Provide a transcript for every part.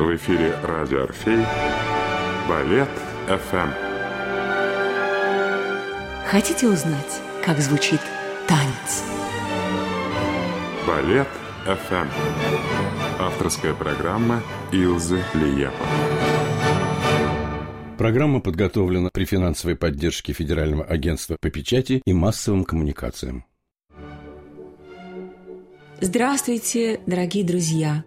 В эфире радио «Орфей» Балет ФМ. Хотите узнать, как звучит танец? Балет ФМ. Авторская программа Илзы Лиепа. Программа подготовлена при финансовой поддержке Федерального агентства по печати и массовым коммуникациям. Здравствуйте, дорогие друзья!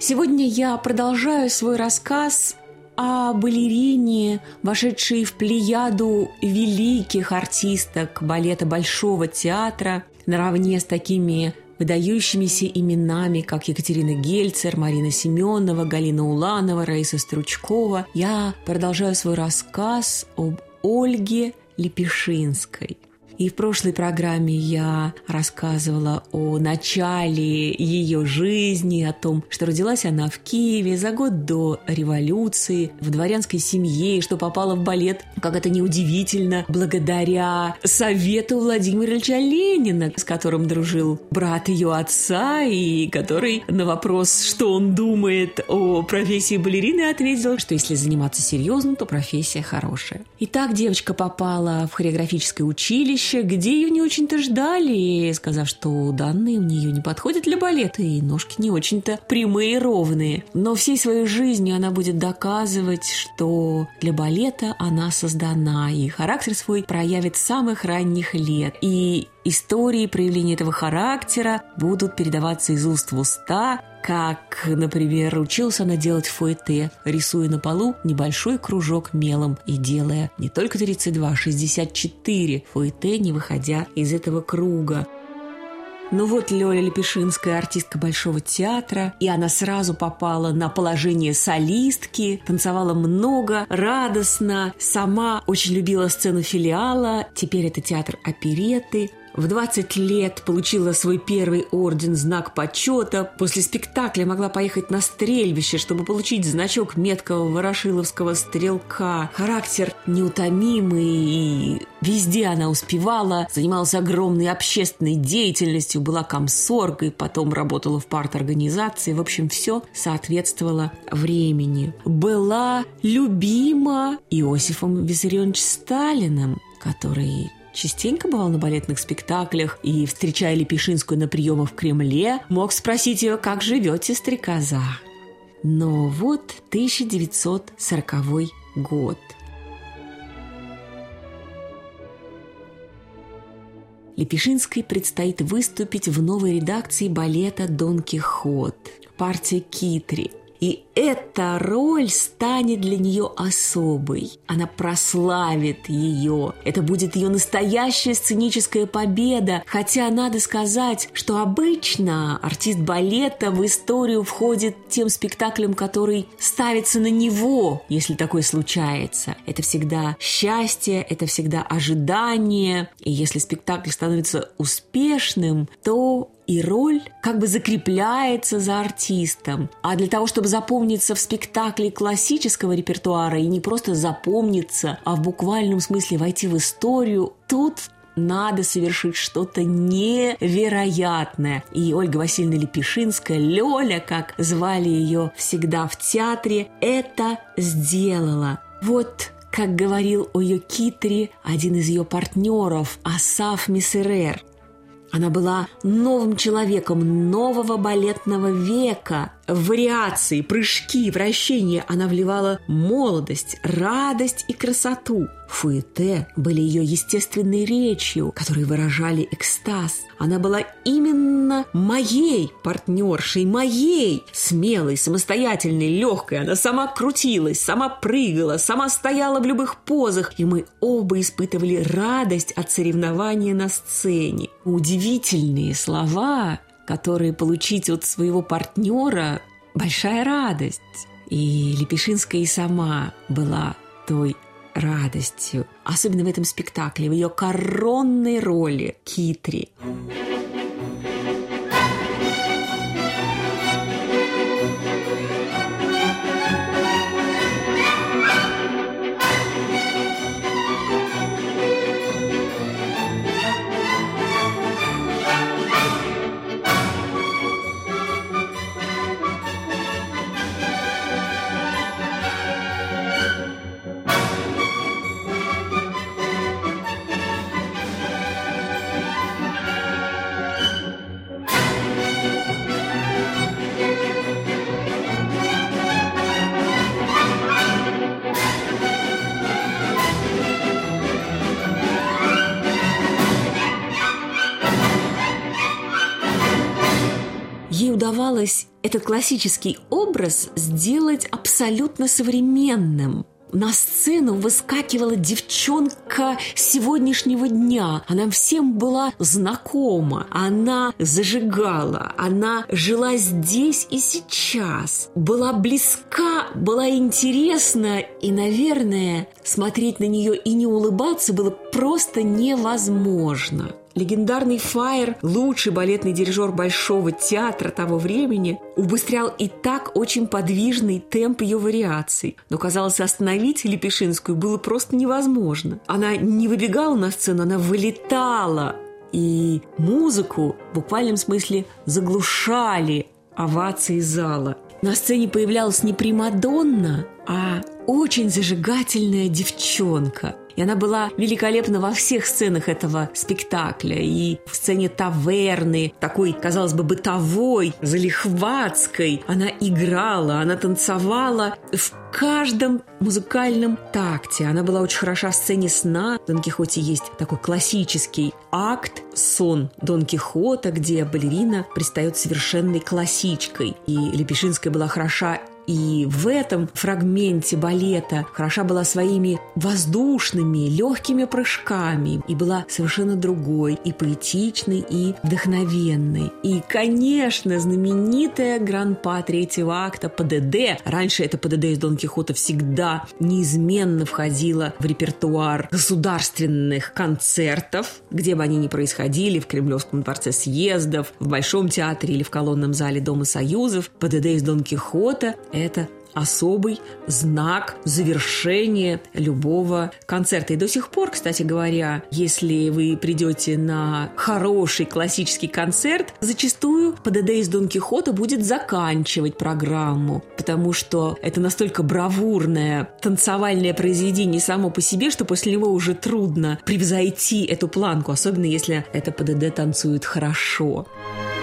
Сегодня я продолжаю свой рассказ о балерине, вошедшей в плеяду великих артисток балета Большого театра, наравне с такими выдающимися именами, как Екатерина Гельцер, Марина Семенова, Галина Уланова, Раиса Стручкова, я продолжаю свой рассказ об Ольге Лепешинской – и в прошлой программе я рассказывала о начале ее жизни, о том, что родилась она в Киеве за год до революции, в дворянской семье, и что попала в балет, как это неудивительно, благодаря совету Владимира Ильича Ленина, с которым дружил брат ее отца, и который на вопрос, что он думает о профессии балерины, ответил, что если заниматься серьезно, то профессия хорошая. Итак, девочка попала в хореографическое училище, училище, где ее не очень-то ждали, сказав, что данные у нее не подходят для балета, и ножки не очень-то прямые и ровные. Но всей своей жизнью она будет доказывать, что для балета она создана, и характер свой проявит с самых ранних лет. И истории проявления этого характера будут передаваться из уст в уста, как, например, учился она делать фуэте, рисуя на полу небольшой кружок мелом и делая не только 32, а 64 фуэте, не выходя из этого круга. Ну вот Лёля Лепешинская, артистка Большого театра, и она сразу попала на положение солистки, танцевала много, радостно, сама очень любила сцену филиала, теперь это театр опереты, в 20 лет получила свой первый орден «Знак почета». После спектакля могла поехать на стрельбище, чтобы получить значок меткого ворошиловского стрелка. Характер неутомимый, и везде она успевала. Занималась огромной общественной деятельностью, была комсоргой, потом работала в парт-организации. В общем, все соответствовало времени. Была любима Иосифом Виссарионовичем Сталиным, который частенько бывал на балетных спектаклях и, встречая Лепешинскую на приемах в Кремле, мог спросить ее, как живете, стрекоза. Но вот 1940 год. Лепешинской предстоит выступить в новой редакции балета «Дон Кихот» партия Китри – и эта роль станет для нее особой. Она прославит ее. Это будет ее настоящая сценическая победа. Хотя надо сказать, что обычно артист балета в историю входит тем спектаклем, который ставится на него, если такое случается. Это всегда счастье, это всегда ожидание. И если спектакль становится успешным, то и роль как бы закрепляется за артистом. А для того, чтобы запомниться в спектакле классического репертуара и не просто запомниться, а в буквальном смысле войти в историю, тут надо совершить что-то невероятное. И Ольга Васильевна Лепешинская, Лёля, как звали ее всегда в театре, это сделала. Вот как говорил о ее китре один из ее партнеров, Асаф Миссерер. Она была новым человеком нового балетного века. Вариации, прыжки, вращения она вливала молодость, радость и красоту. Фуэте были ее естественной речью, которые выражали экстаз. Она была именно моей партнершей, моей, смелой, самостоятельной, легкой. Она сама крутилась, сама прыгала, сама стояла в любых позах, и мы оба испытывали радость от соревнования на сцене. Удивительные слова, которые получить от своего партнера – большая радость. И Лепешинская и сама была той радостью, особенно в этом спектакле, в ее коронной роли Китри. ей удавалось этот классический образ сделать абсолютно современным – на сцену выскакивала девчонка сегодняшнего дня. Она всем была знакома. Она зажигала. Она жила здесь и сейчас. Была близка, была интересна. И, наверное, смотреть на нее и не улыбаться было просто невозможно. Легендарный Фаер, лучший балетный дирижер Большого театра того времени, убыстрял и так очень подвижный темп ее вариаций. Но, казалось, остановить Лепешинскую было просто невозможно. Она не выбегала на сцену, она вылетала. И музыку в буквальном смысле заглушали овации зала. На сцене появлялась не Примадонна, а очень зажигательная девчонка – и она была великолепна во всех сценах этого спектакля. И в сцене таверны, такой, казалось бы, бытовой, залихватской, она играла, она танцевала в каждом музыкальном такте. Она была очень хороша в сцене сна. В Дон Кихоте есть такой классический акт «Сон Дон Кихота», где балерина предстает совершенной классичкой. И Лепешинская была хороша и в этом фрагменте балета хороша была своими воздушными, легкими прыжками и была совершенно другой, и поэтичной, и вдохновенной. И, конечно, знаменитая гран-па третьего акта ПДД. Раньше это ПДД из Дон Кихота всегда неизменно входила в репертуар государственных концертов, где бы они ни происходили, в Кремлевском дворце съездов, в Большом театре или в колонном зале Дома Союзов. ПДД из Дон Кихота это особый знак завершения любого концерта. И до сих пор, кстати говоря, если вы придете на хороший классический концерт, зачастую ПДД из Дон Кихота будет заканчивать программу, потому что это настолько бравурное танцевальное произведение само по себе, что после него уже трудно превзойти эту планку, особенно если это ПДД танцует хорошо. Но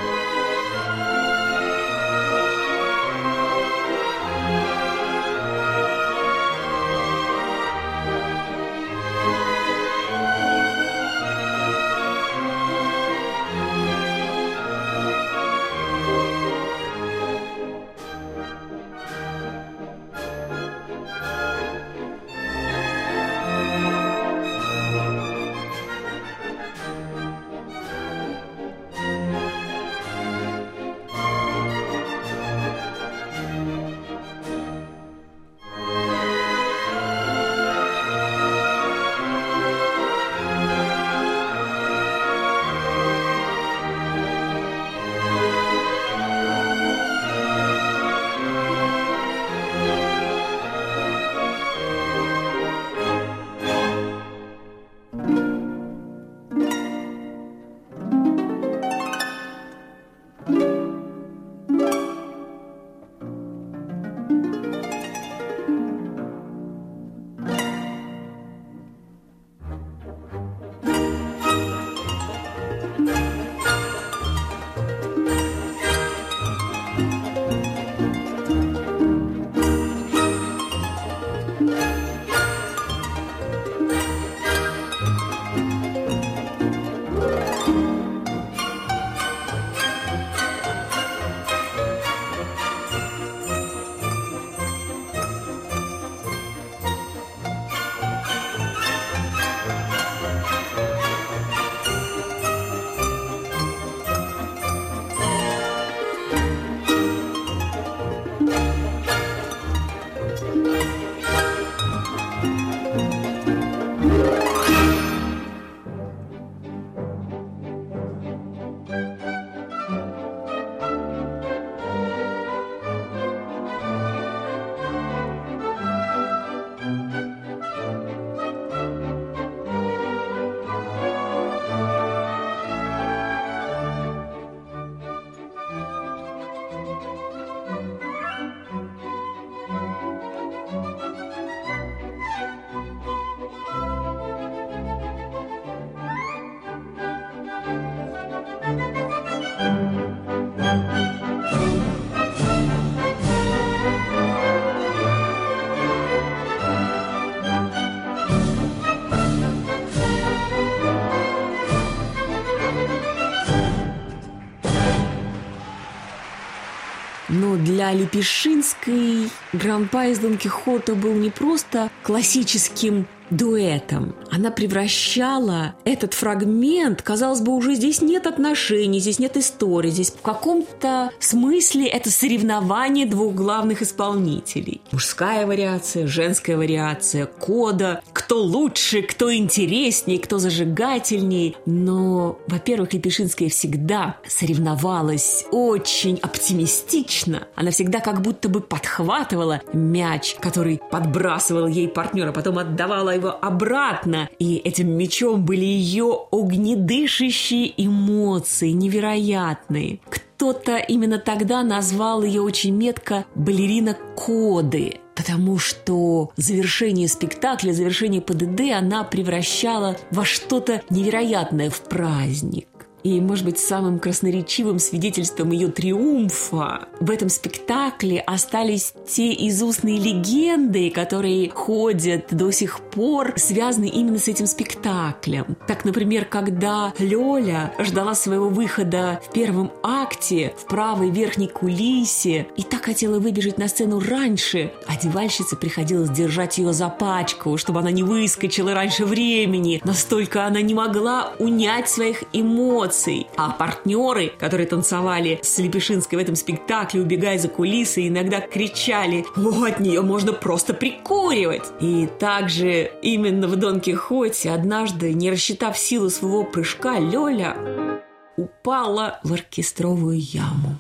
для Лепешинской Гранпа из Дон Кихота был не просто классическим дуэтом. Она превращала этот фрагмент, казалось бы, уже здесь нет отношений, здесь нет истории, здесь в каком-то смысле это соревнование двух главных исполнителей. Мужская вариация, женская вариация, кода, кто лучше, кто интереснее, кто зажигательнее. Но, во-первых, Лепешинская всегда соревновалась очень оптимистично. Она всегда как будто бы подхватывала мяч, который подбрасывал ей партнер, а потом отдавала его обратно. И этим мечом были ее огнедышащие эмоции, невероятные. Кто-то именно тогда назвал ее очень метко «балерина коды», потому что завершение спектакля, завершение ПДД она превращала во что-то невероятное в праздник. И, может быть, самым красноречивым свидетельством ее триумфа в этом спектакле остались те изустные легенды, которые ходят до сих пор, связаны именно с этим спектаклем. Так, например, когда Лёля ждала своего выхода в первом акте в правой верхней кулисе и так хотела выбежать на сцену раньше, одевальщице приходилось держать ее за пачку, чтобы она не выскочила раньше времени. Настолько она не могла унять своих эмоций эмоций. А партнеры, которые танцевали с Лепешинской в этом спектакле, убегая за кулисы, иногда кричали «О, от нее можно просто прикуривать!» И также именно в Дон Кихоте однажды, не рассчитав силу своего прыжка, Лёля упала в оркестровую яму.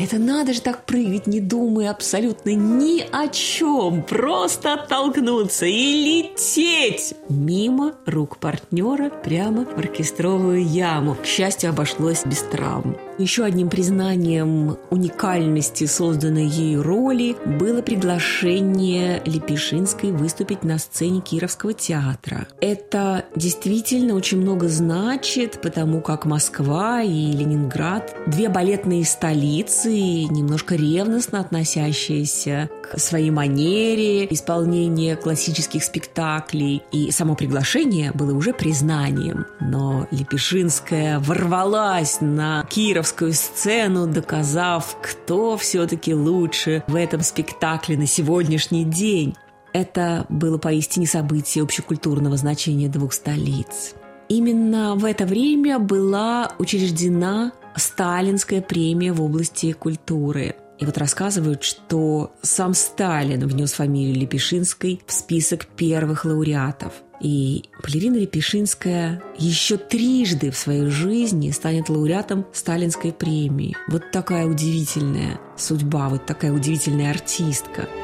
Это надо же так прыгать, не думая абсолютно ни о чем. Просто оттолкнуться и лететь мимо рук партнера прямо в оркестровую яму. К счастью, обошлось без травм. Еще одним признанием уникальности созданной ею роли было приглашение Лепешинской выступить на сцене Кировского театра. Это действительно очень много значит, потому как Москва и Ленинград – две балетные столицы, немножко ревностно относящиеся к своей манере исполнения классических спектаклей. И само приглашение было уже признанием. Но Лепешинская ворвалась на Кировского актерскую сцену, доказав, кто все-таки лучше в этом спектакле на сегодняшний день. Это было поистине событие общекультурного значения двух столиц. Именно в это время была учреждена Сталинская премия в области культуры. И вот рассказывают, что сам Сталин внес фамилию Лепешинской в список первых лауреатов – и Балерина Лепешинская еще трижды в своей жизни станет лауреатом Сталинской премии. Вот такая удивительная судьба, вот такая удивительная артистка –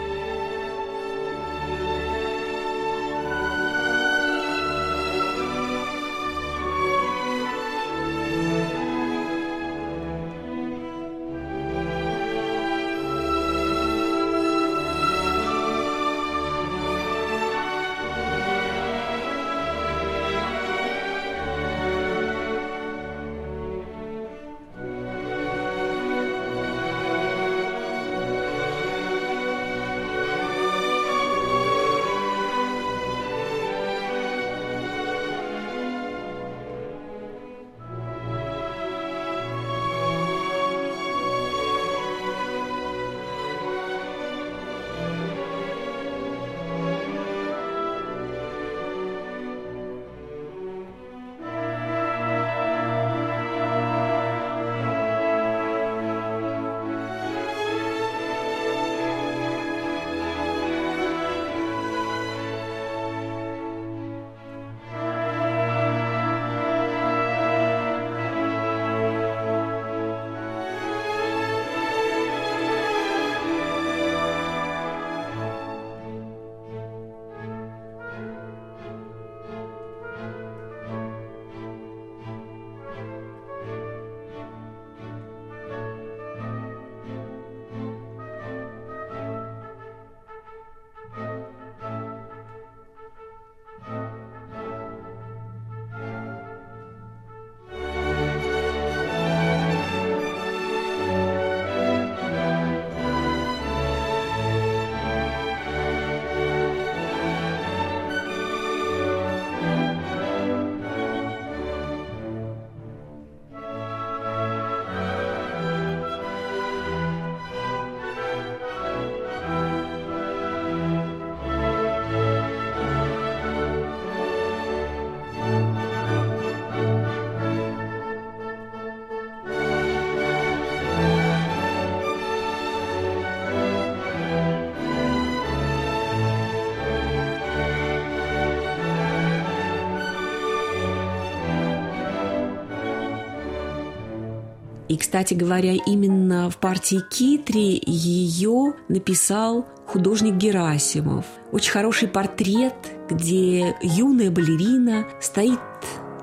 И, кстати говоря, именно в партии Китри ее написал художник Герасимов. Очень хороший портрет, где юная балерина стоит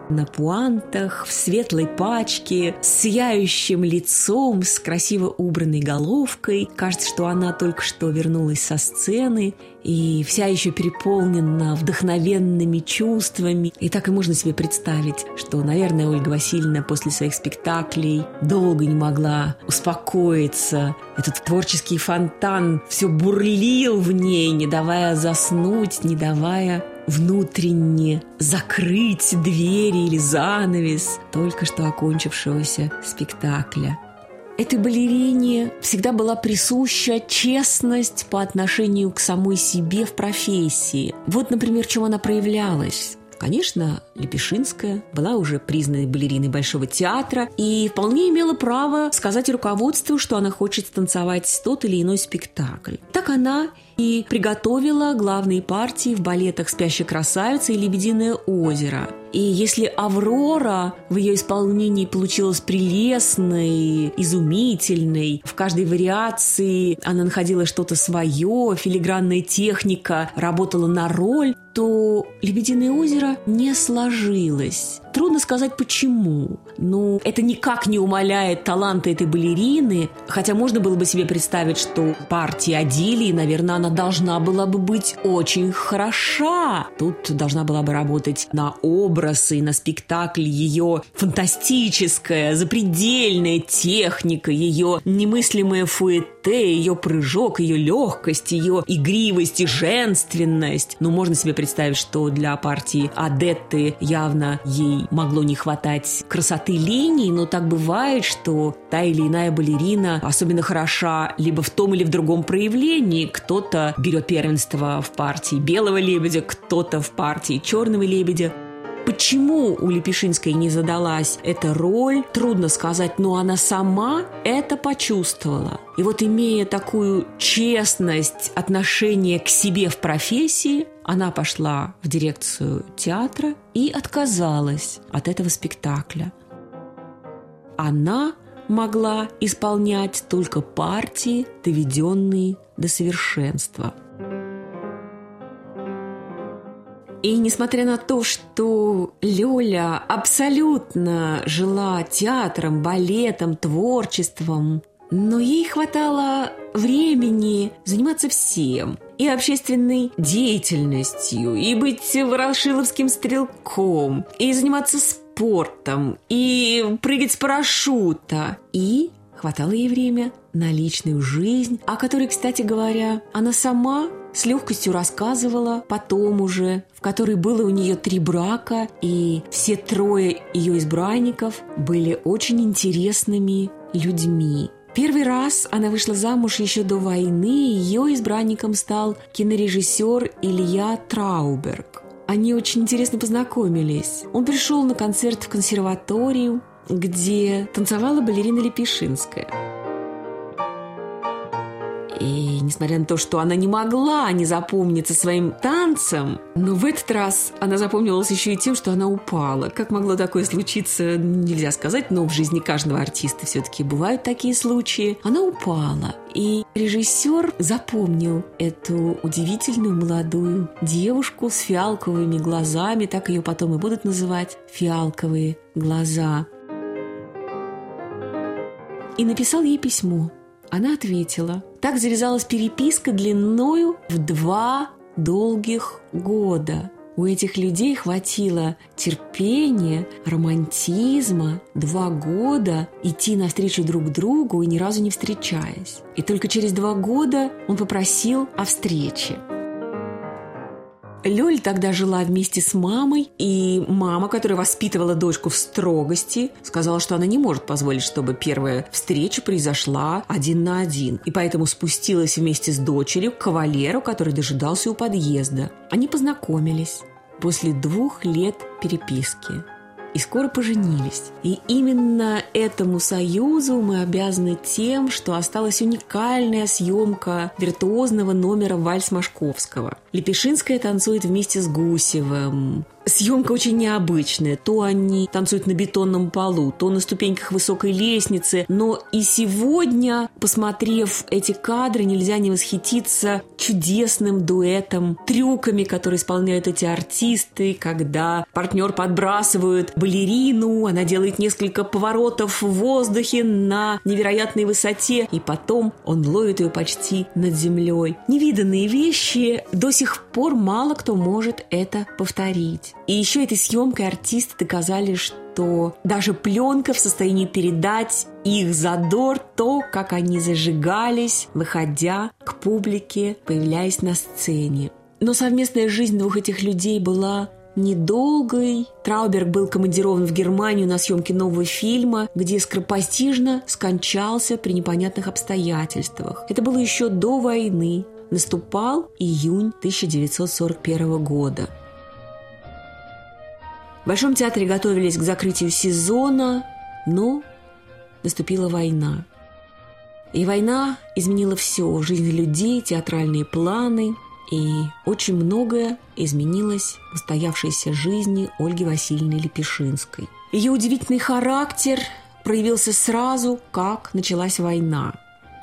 на пуантах, в светлой пачке, с сияющим лицом, с красиво убранной головкой. Кажется, что она только что вернулась со сцены и вся еще переполнена вдохновенными чувствами. И так и можно себе представить, что, наверное, Ольга Васильевна после своих спектаклей долго не могла успокоиться. Этот творческий фонтан все бурлил в ней, не давая заснуть, не давая внутренне закрыть двери или занавес только что окончившегося спектакля. Этой балерине всегда была присуща честность по отношению к самой себе в профессии. Вот, например, чем она проявлялась. Конечно, Лепешинская была уже признанной балериной Большого театра и вполне имела право сказать руководству, что она хочет танцевать тот или иной спектакль. Так она и приготовила главные партии в балетах «Спящая красавица» и «Лебединое озеро». И если «Аврора» в ее исполнении получилась прелестной, изумительной, в каждой вариации она находила что-то свое, филигранная техника работала на роль, то «Лебединое озеро» не сложилось. Трудно сказать почему. Но это никак не умаляет таланта этой балерины, хотя можно было бы себе представить, что партия Адилии, наверное, она должна была бы быть очень хороша. Тут должна была бы работать на образ и на спектакль ее фантастическая, запредельная техника, ее немыслимое фуэте, ее прыжок, ее легкость, ее игривость и женственность. Но можно себе представить, что для партии Адетты явно ей могло не хватать красоты линий, но так бывает, что та или иная балерина особенно хороша либо в том или в другом проявлении. Кто-то берет первенство в партии белого лебедя, кто-то в партии черного лебедя. Почему у Лепешинской не задалась эта роль, трудно сказать, но она сама это почувствовала. И вот имея такую честность отношения к себе в профессии, она пошла в дирекцию театра и отказалась от этого спектакля. Она могла исполнять только партии, доведенные до совершенства – И несмотря на то, что Лёля абсолютно жила театром, балетом, творчеством, но ей хватало времени заниматься всем. И общественной деятельностью, и быть ворошиловским стрелком, и заниматься спортом, и прыгать с парашюта. И хватало ей время на личную жизнь, о которой, кстати говоря, она сама с легкостью рассказывала потом уже, в которой было у нее три брака, и все трое ее избранников были очень интересными людьми. Первый раз она вышла замуж еще до войны, и ее избранником стал кинорежиссер Илья Трауберг. Они очень интересно познакомились. Он пришел на концерт в консерваторию, где танцевала балерина Лепешинская – и несмотря на то, что она не могла не запомниться своим танцем, но в этот раз она запомнилась еще и тем, что она упала. Как могло такое случиться, нельзя сказать, но в жизни каждого артиста все-таки бывают такие случаи. Она упала. И режиссер запомнил эту удивительную молодую девушку с фиалковыми глазами, так ее потом и будут называть фиалковые глаза. И написал ей письмо – она ответила. Так завязалась переписка длиною в два долгих года. У этих людей хватило терпения, романтизма, два года идти навстречу друг другу и ни разу не встречаясь. И только через два года он попросил о встрече. Лёль тогда жила вместе с мамой, и мама, которая воспитывала дочку в строгости, сказала, что она не может позволить, чтобы первая встреча произошла один на один, и поэтому спустилась вместе с дочерью к кавалеру, который дожидался у подъезда. Они познакомились после двух лет переписки и скоро поженились. И именно этому союзу мы обязаны тем, что осталась уникальная съемка виртуозного номера «Вальс Машковского». Лепешинская танцует вместе с Гусевым. Съемка очень необычная. То они танцуют на бетонном полу, то на ступеньках высокой лестницы. Но и сегодня, посмотрев эти кадры, нельзя не восхититься чудесным дуэтом, трюками, которые исполняют эти артисты, когда партнер подбрасывает балерину, она делает несколько поворотов в воздухе на невероятной высоте, и потом он ловит ее почти над землей. Невиданные вещи, до сих пор мало кто может это повторить. И еще этой съемкой артисты доказали, что даже пленка в состоянии передать их задор, то, как они зажигались, выходя к публике, появляясь на сцене. Но совместная жизнь двух этих людей была недолгой. Трауберг был командирован в Германию на съемки нового фильма, где скоропостижно скончался при непонятных обстоятельствах. Это было еще до войны. Наступал июнь 1941 года. В Большом театре готовились к закрытию сезона, но наступила война. И война изменила все – жизнь людей, театральные планы, и очень многое изменилось в устоявшейся жизни Ольги Васильевны Лепешинской. Ее удивительный характер проявился сразу, как началась война.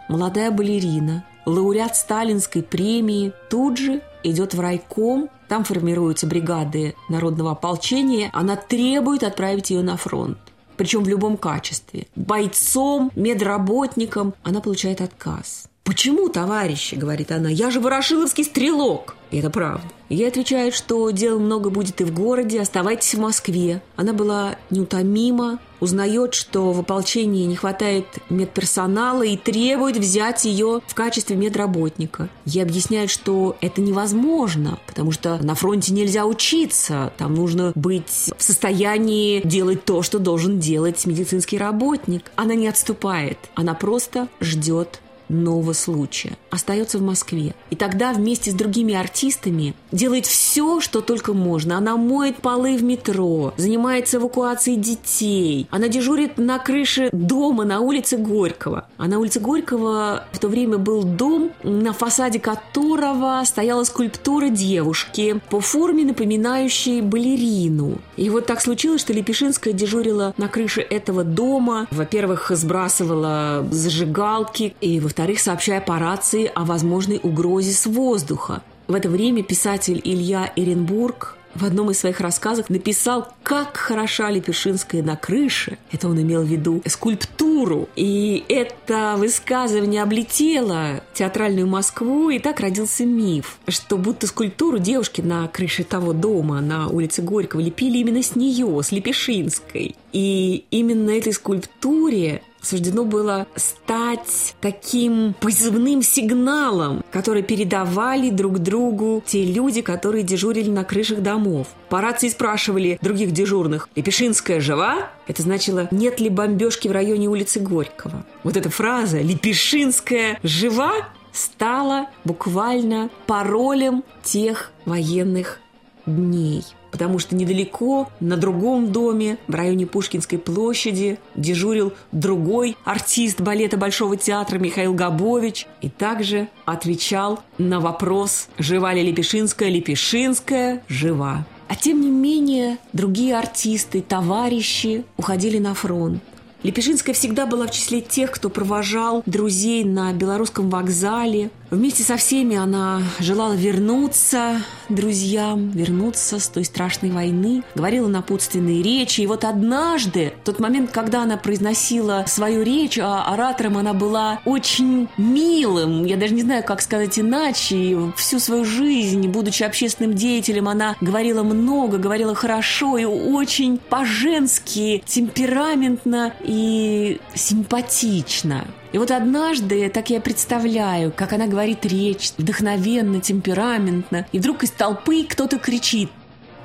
Молодая балерина, лауреат сталинской премии, тут же идет в райком там формируются бригады народного ополчения. Она требует отправить ее на фронт. Причем в любом качестве. Бойцом, медработником. Она получает отказ. «Почему, товарищи?» – говорит она. «Я же ворошиловский стрелок!» И это правда. Ей отвечают, что дел много будет и в городе, оставайтесь в Москве. Она была неутомима, узнает, что в ополчении не хватает медперсонала и требует взять ее в качестве медработника. Ей объясняют, что это невозможно, потому что на фронте нельзя учиться, там нужно быть в состоянии делать то, что должен делать медицинский работник. Она не отступает, она просто ждет нового случая. Остается в Москве. И тогда вместе с другими артистами делает все, что только можно. Она моет полы в метро, занимается эвакуацией детей. Она дежурит на крыше дома на улице Горького. А на улице Горького в то время был дом, на фасаде которого стояла скульптура девушки по форме, напоминающей балерину. И вот так случилось, что Лепешинская дежурила на крыше этого дома. Во-первых, сбрасывала зажигалки, и во во-вторых, сообщая по рации о возможной угрозе с воздуха. В это время писатель Илья Эренбург в одном из своих рассказов написал, как хороша Лепешинская на крыше. Это он имел в виду скульптуру. И это высказывание облетело театральную Москву, и так родился миф, что будто скульптуру девушки на крыше того дома на улице Горького лепили именно с нее, с Лепешинской. И именно этой скульптуре суждено было стать таким позывным сигналом, который передавали друг другу те люди, которые дежурили на крышах домов. По рации спрашивали других дежурных, «Лепешинская жива?» Это значило, нет ли бомбежки в районе улицы Горького. Вот эта фраза «Лепешинская жива?» стала буквально паролем тех военных дней потому что недалеко, на другом доме, в районе Пушкинской площади, дежурил другой артист балета Большого театра Михаил Габович и также отвечал на вопрос, жива ли Лепешинская, Лепешинская жива. А тем не менее, другие артисты, товарищи уходили на фронт. Лепешинская всегда была в числе тех, кто провожал друзей на белорусском вокзале. Вместе со всеми она желала вернуться друзьям, вернуться с той страшной войны, говорила напутственные речи. И вот однажды, в тот момент, когда она произносила свою речь, а оратором она была очень милым, я даже не знаю, как сказать иначе, всю свою жизнь, будучи общественным деятелем, она говорила много, говорила хорошо и очень по-женски, темпераментно и симпатично. И вот однажды, так я представляю, как она говорит речь, вдохновенно, темпераментно, и вдруг из толпы кто-то кричит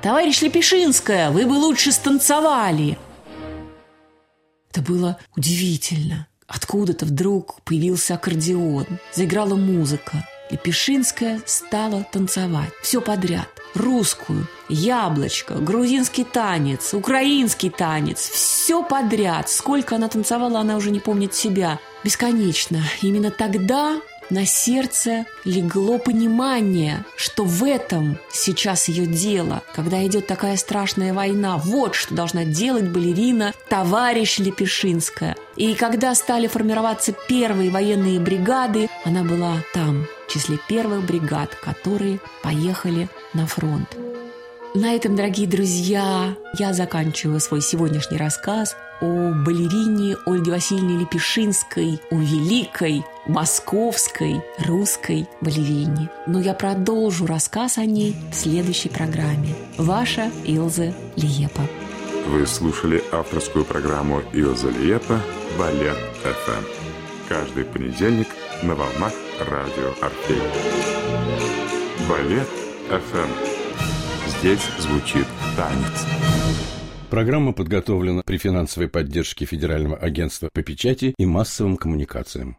«Товарищ Лепешинская, вы бы лучше станцевали!» Это было удивительно. Откуда-то вдруг появился аккордеон, заиграла музыка. Лепешинская стала танцевать. Все подряд русскую, яблочко, грузинский танец, украинский танец, все подряд. Сколько она танцевала, она уже не помнит себя. Бесконечно. Именно тогда на сердце легло понимание, что в этом сейчас ее дело, когда идет такая страшная война. Вот что должна делать балерина товарищ Лепешинская. И когда стали формироваться первые военные бригады, она была там, в числе первых бригад, которые поехали на фронт. На этом, дорогие друзья, я заканчиваю свой сегодняшний рассказ о балерине Ольге Васильевне Лепешинской, о великой московской русской балерине. Но я продолжу рассказ о ней в следующей программе. Ваша Илза Лиепа. Вы слушали авторскую программу Илза Лиепа «Балет ФМ». Каждый понедельник на волнах радио Орфей. Балет ФМ. Здесь звучит танец. Программа подготовлена при финансовой поддержке Федерального агентства по печати и массовым коммуникациям.